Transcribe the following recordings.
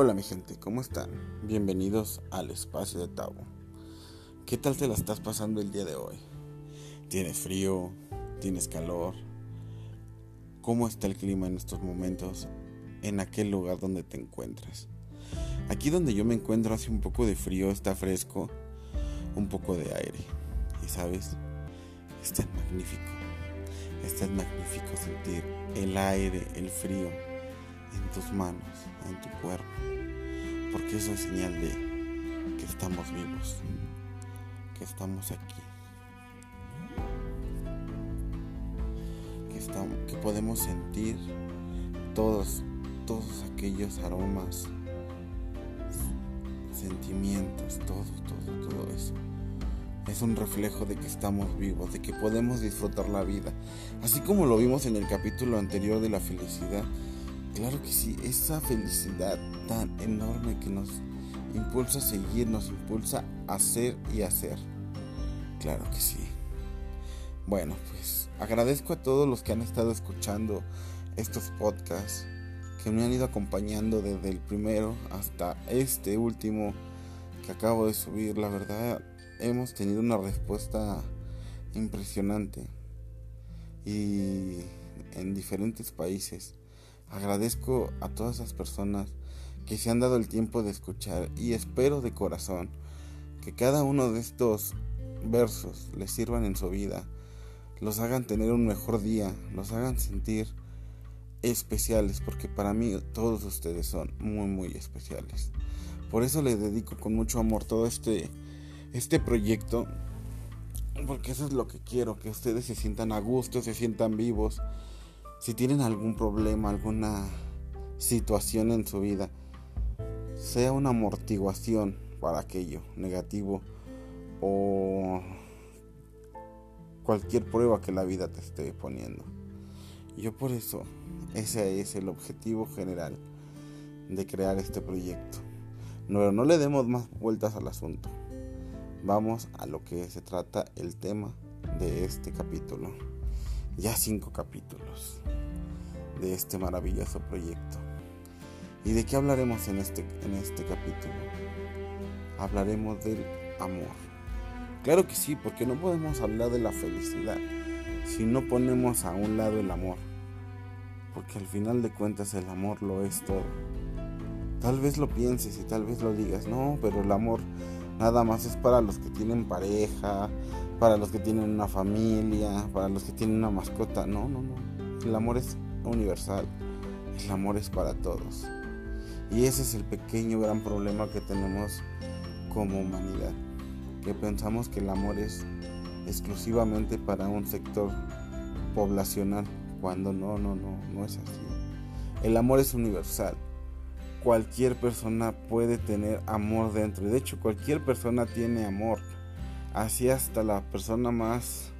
Hola mi gente, ¿cómo están? Bienvenidos al espacio de Tabo. ¿Qué tal te la estás pasando el día de hoy? ¿Tienes frío? ¿Tienes calor? ¿Cómo está el clima en estos momentos en aquel lugar donde te encuentras? Aquí donde yo me encuentro hace un poco de frío, está fresco, un poco de aire. Y sabes, está magnífico. Está magnífico sentir el aire, el frío en tus manos, en tu cuerpo, porque eso es señal de que estamos vivos, que estamos aquí, que, estamos, que podemos sentir todos, todos aquellos aromas, sentimientos, todo, todo, todo eso. Es un reflejo de que estamos vivos, de que podemos disfrutar la vida. Así como lo vimos en el capítulo anterior de la felicidad, Claro que sí, esa felicidad tan enorme que nos impulsa a seguir, nos impulsa a hacer y hacer. Claro que sí. Bueno, pues agradezco a todos los que han estado escuchando estos podcasts, que me han ido acompañando desde el primero hasta este último que acabo de subir. La verdad, hemos tenido una respuesta impresionante y en diferentes países. Agradezco a todas esas personas que se han dado el tiempo de escuchar y espero de corazón que cada uno de estos versos les sirvan en su vida, los hagan tener un mejor día, los hagan sentir especiales, porque para mí todos ustedes son muy muy especiales. Por eso les dedico con mucho amor todo este este proyecto porque eso es lo que quiero, que ustedes se sientan a gusto, se sientan vivos si tienen algún problema, alguna situación en su vida, sea una amortiguación para aquello negativo o cualquier prueba que la vida te esté poniendo. Yo por eso, ese es el objetivo general de crear este proyecto. No, no le demos más vueltas al asunto. Vamos a lo que se trata el tema de este capítulo ya cinco capítulos de este maravilloso proyecto. ¿Y de qué hablaremos en este, en este capítulo? Hablaremos del amor. Claro que sí, porque no podemos hablar de la felicidad si no ponemos a un lado el amor. Porque al final de cuentas el amor lo es todo. Tal vez lo pienses y tal vez lo digas, no, pero el amor nada más es para los que tienen pareja, para los que tienen una familia, para los que tienen una mascota. No, no, no. El amor es universal. El amor es para todos. Y ese es el pequeño gran problema que tenemos como humanidad. Que pensamos que el amor es exclusivamente para un sector poblacional. Cuando no, no, no, no es así. El amor es universal. Cualquier persona puede tener amor dentro. De hecho, cualquier persona tiene amor así hasta la persona más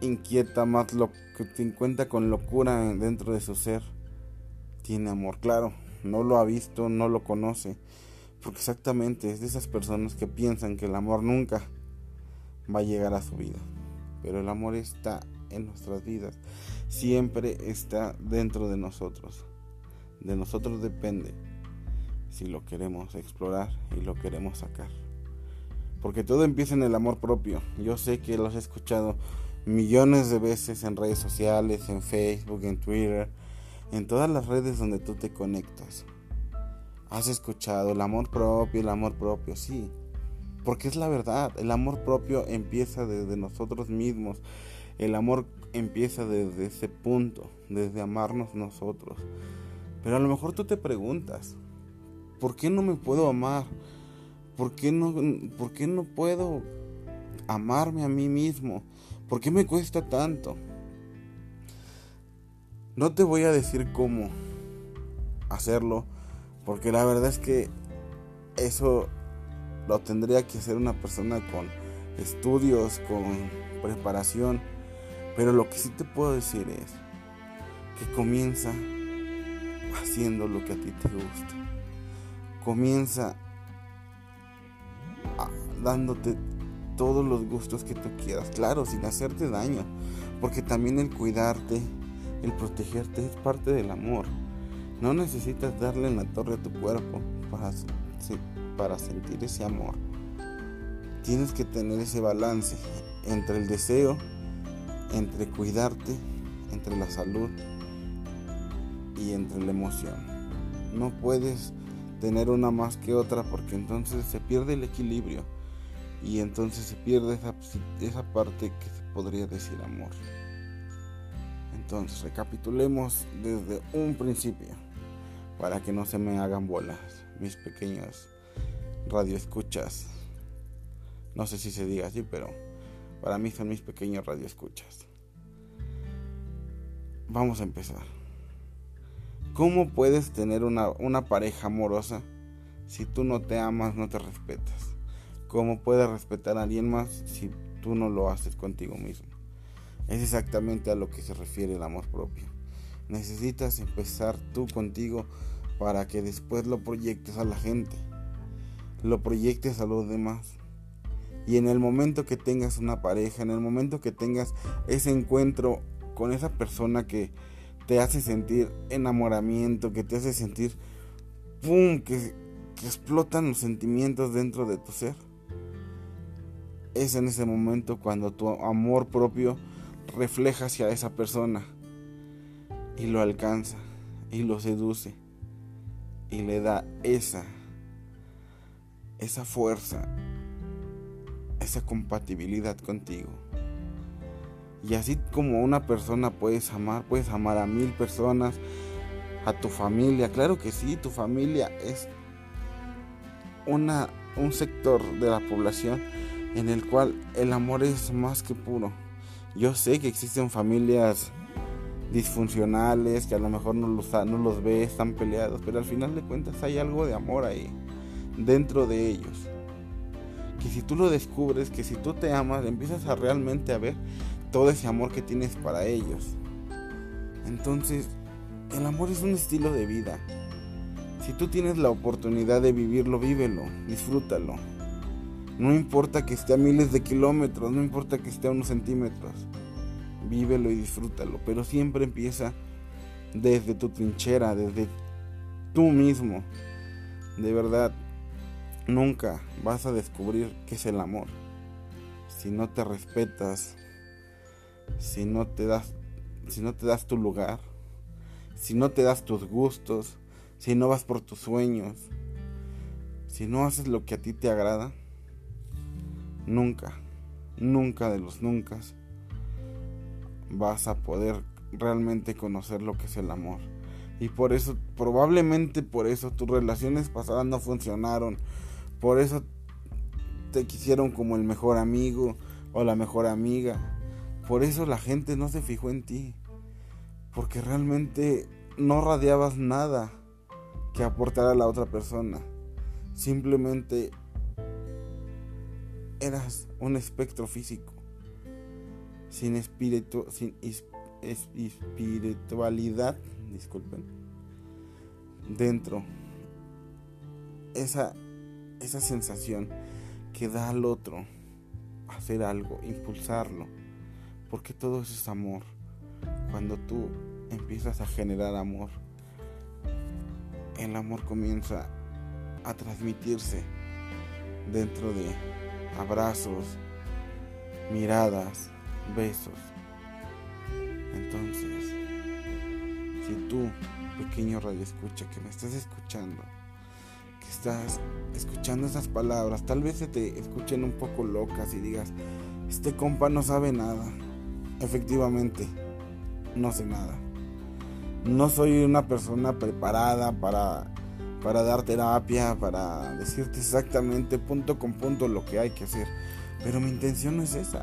inquieta, más lo que te encuentra con locura dentro de su ser, tiene amor. Claro, no lo ha visto, no lo conoce, porque exactamente es de esas personas que piensan que el amor nunca va a llegar a su vida. Pero el amor está en nuestras vidas, siempre está dentro de nosotros. De nosotros depende si lo queremos explorar y lo queremos sacar. Porque todo empieza en el amor propio. Yo sé que lo has escuchado millones de veces en redes sociales, en Facebook, en Twitter, en todas las redes donde tú te conectas. Has escuchado el amor propio, el amor propio, sí. Porque es la verdad, el amor propio empieza desde nosotros mismos. El amor empieza desde ese punto, desde amarnos nosotros. Pero a lo mejor tú te preguntas, ¿por qué no me puedo amar? ¿Por qué no, por qué no puedo amarme a mí mismo? ¿Por qué me cuesta tanto? No te voy a decir cómo hacerlo, porque la verdad es que eso lo tendría que hacer una persona con estudios, con preparación. Pero lo que sí te puedo decir es que comienza haciendo lo que a ti te gusta. Comienza dándote todos los gustos que tú quieras, claro, sin hacerte daño, porque también el cuidarte, el protegerte es parte del amor. No necesitas darle en la torre a tu cuerpo para, para sentir ese amor. Tienes que tener ese balance entre el deseo, entre cuidarte, entre la salud y entre la emoción. No puedes tener una más que otra porque entonces se pierde el equilibrio y entonces se pierde esa, esa parte que podría decir amor. Entonces recapitulemos desde un principio para que no se me hagan bolas mis pequeños radioescuchas. No sé si se diga así, pero para mí son mis pequeños radioescuchas. Vamos a empezar. ¿Cómo puedes tener una, una pareja amorosa si tú no te amas, no te respetas? ¿Cómo puedes respetar a alguien más si tú no lo haces contigo mismo? Es exactamente a lo que se refiere el amor propio. Necesitas empezar tú contigo para que después lo proyectes a la gente, lo proyectes a los demás. Y en el momento que tengas una pareja, en el momento que tengas ese encuentro con esa persona que te hace sentir enamoramiento, que te hace sentir, ¡pum!, que, explotan los sentimientos dentro de tu ser. Es en ese momento cuando tu amor propio refleja hacia esa persona y lo alcanza y lo seduce y le da esa esa fuerza, esa compatibilidad contigo. Y así como una persona puedes amar, puedes amar a mil personas, a tu familia. Claro que sí, tu familia es una, un sector de la población en el cual el amor es más que puro. Yo sé que existen familias disfuncionales que a lo mejor no los, no los ves, están peleados, pero al final de cuentas hay algo de amor ahí, dentro de ellos. Que si tú lo descubres, que si tú te amas, empiezas a realmente a ver todo ese amor que tienes para ellos. Entonces, el amor es un estilo de vida. Si tú tienes la oportunidad de vivirlo, vívelo, disfrútalo. No importa que esté a miles de kilómetros, no importa que esté a unos centímetros. Vívelo y disfrútalo. Pero siempre empieza desde tu trinchera, desde tú mismo. De verdad, nunca vas a descubrir qué es el amor. Si no te respetas, si no te das si no te das tu lugar, si no te das tus gustos, si no vas por tus sueños, si no haces lo que a ti te agrada, nunca, nunca de los nunca vas a poder realmente conocer lo que es el amor. Y por eso, probablemente por eso tus relaciones pasadas no funcionaron. Por eso te quisieron como el mejor amigo o la mejor amiga. Por eso la gente no se fijó en ti. Porque realmente no radiabas nada que aportar a la otra persona. Simplemente eras un espectro físico. Sin espíritu, sin espiritualidad, disculpen. Dentro. Esa, esa sensación que da al otro hacer algo, impulsarlo porque todo eso es amor. Cuando tú empiezas a generar amor, el amor comienza a transmitirse dentro de abrazos, miradas, besos. Entonces, si tú, pequeño radio escucha, que me estás escuchando, que estás escuchando esas palabras, tal vez se te escuchen un poco locas y digas, este compa no sabe nada efectivamente, no sé nada. No soy una persona preparada para, para dar terapia, para decirte exactamente punto con punto lo que hay que hacer. Pero mi intención no es esa.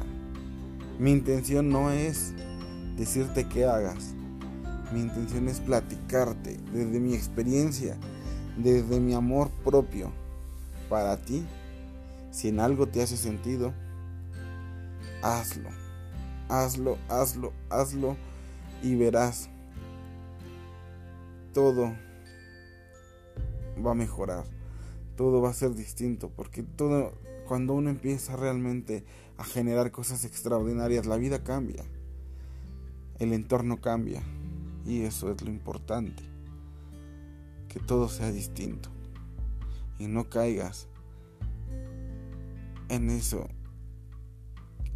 Mi intención no es decirte qué hagas. Mi intención es platicarte desde mi experiencia, desde mi amor propio para ti. Si en algo te hace sentido, hazlo hazlo, hazlo, hazlo y verás. Todo va a mejorar, todo va a ser distinto, porque todo, cuando uno empieza realmente a generar cosas extraordinarias, la vida cambia, el entorno cambia, y eso es lo importante. que todo sea distinto. Y no caigas en eso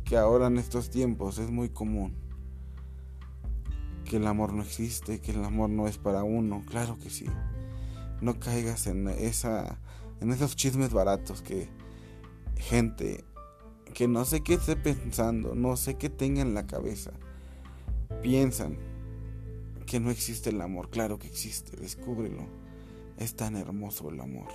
que ahora en estos tiempos es muy común. Que el amor no existe, que el amor no es para uno, claro que sí. No caigas en esa en esos chismes baratos que gente que no sé qué esté pensando, no sé qué tenga en la cabeza, piensan que no existe el amor. Claro que existe, descúbrelo. Es tan hermoso el amor.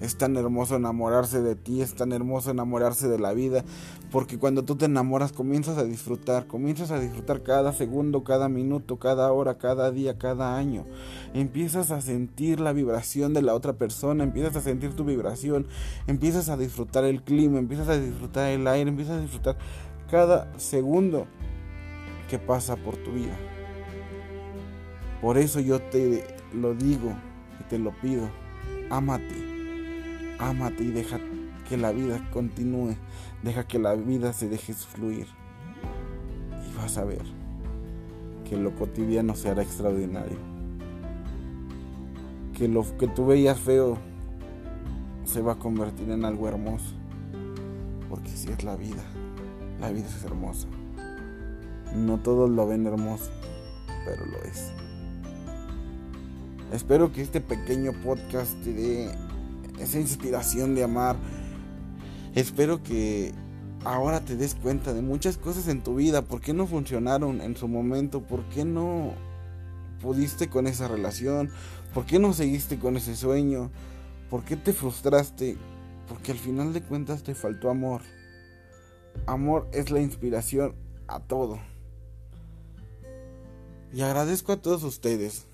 Es tan hermoso enamorarse de ti, es tan hermoso enamorarse de la vida, porque cuando tú te enamoras comienzas a disfrutar, comienzas a disfrutar cada segundo, cada minuto, cada hora, cada día, cada año. Empiezas a sentir la vibración de la otra persona, empiezas a sentir tu vibración, empiezas a disfrutar el clima, empiezas a disfrutar el aire, empiezas a disfrutar cada segundo que pasa por tu vida. Por eso yo te lo digo y te lo pido, ámate Ámate y deja que la vida continúe. Deja que la vida se deje fluir. Y vas a ver que lo cotidiano se hará extraordinario. Que lo que tú veías feo se va a convertir en algo hermoso. Porque si es la vida, la vida es hermosa. No todos lo ven hermoso, pero lo es. Espero que este pequeño podcast te dé esa inspiración de amar. Espero que ahora te des cuenta de muchas cosas en tu vida, por qué no funcionaron en su momento, por qué no pudiste con esa relación, por qué no seguiste con ese sueño, por qué te frustraste, porque al final de cuentas te faltó amor. Amor es la inspiración a todo. Y agradezco a todos ustedes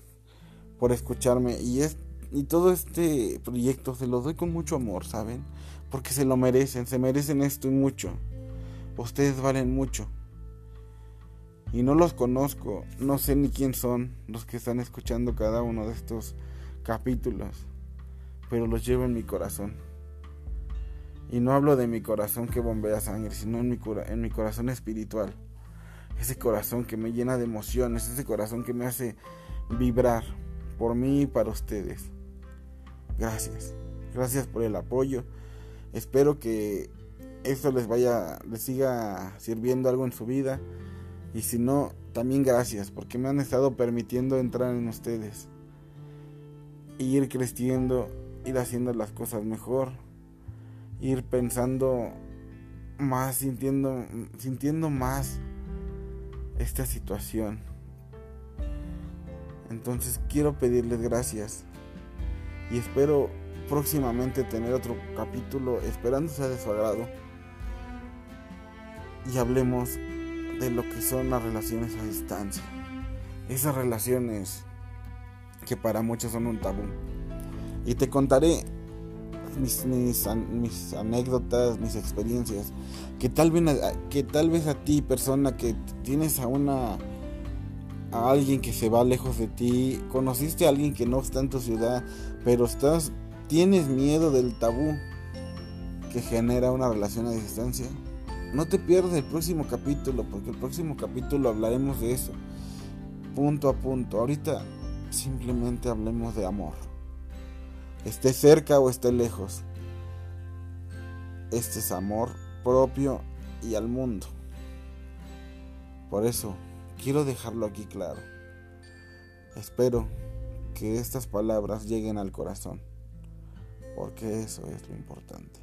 por escucharme y es y todo este proyecto se lo doy con mucho amor, ¿saben? Porque se lo merecen, se merecen esto y mucho. Ustedes valen mucho. Y no los conozco, no sé ni quién son los que están escuchando cada uno de estos capítulos, pero los llevo en mi corazón. Y no hablo de mi corazón que bombea sangre, sino en mi, en mi corazón espiritual. Ese corazón que me llena de emociones, ese corazón que me hace vibrar por mí y para ustedes. Gracias. Gracias por el apoyo. Espero que esto les vaya, les siga sirviendo algo en su vida. Y si no, también gracias porque me han estado permitiendo entrar en ustedes. Y ir creciendo, ir haciendo las cosas mejor. Ir pensando más, sintiendo, sintiendo más esta situación. Entonces quiero pedirles gracias y espero próximamente tener otro capítulo esperando sea de su agrado y hablemos de lo que son las relaciones a distancia. Esas relaciones que para muchos son un tabú. Y te contaré mis, mis, anécdotas, mis experiencias, que tal, vez, que tal vez a ti, persona que tienes a una a alguien que se va lejos de ti, conociste a alguien que no está en tu ciudad, pero estás tienes miedo del tabú que genera una relación a distancia. No te pierdas el próximo capítulo, porque el próximo capítulo hablaremos de eso. Punto a punto. Ahorita simplemente hablemos de amor. Esté cerca o esté lejos. Este es amor propio y al mundo. Por eso Quiero dejarlo aquí claro. Espero que estas palabras lleguen al corazón, porque eso es lo importante.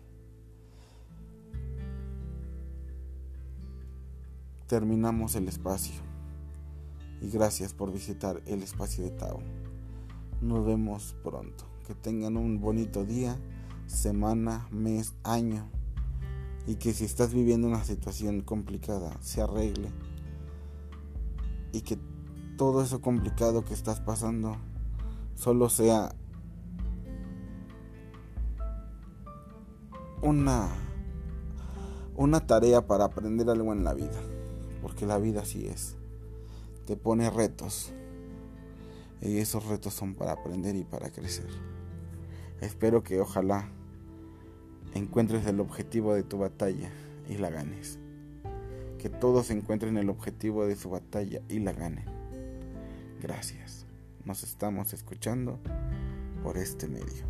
Terminamos el espacio y gracias por visitar el espacio de Tao. Nos vemos pronto. Que tengan un bonito día, semana, mes, año y que si estás viviendo una situación complicada se arregle y que todo eso complicado que estás pasando solo sea una una tarea para aprender algo en la vida, porque la vida así es. Te pone retos. Y esos retos son para aprender y para crecer. Espero que ojalá encuentres el objetivo de tu batalla y la ganes que todos encuentren el objetivo de su batalla y la ganen. Gracias. Nos estamos escuchando por este medio.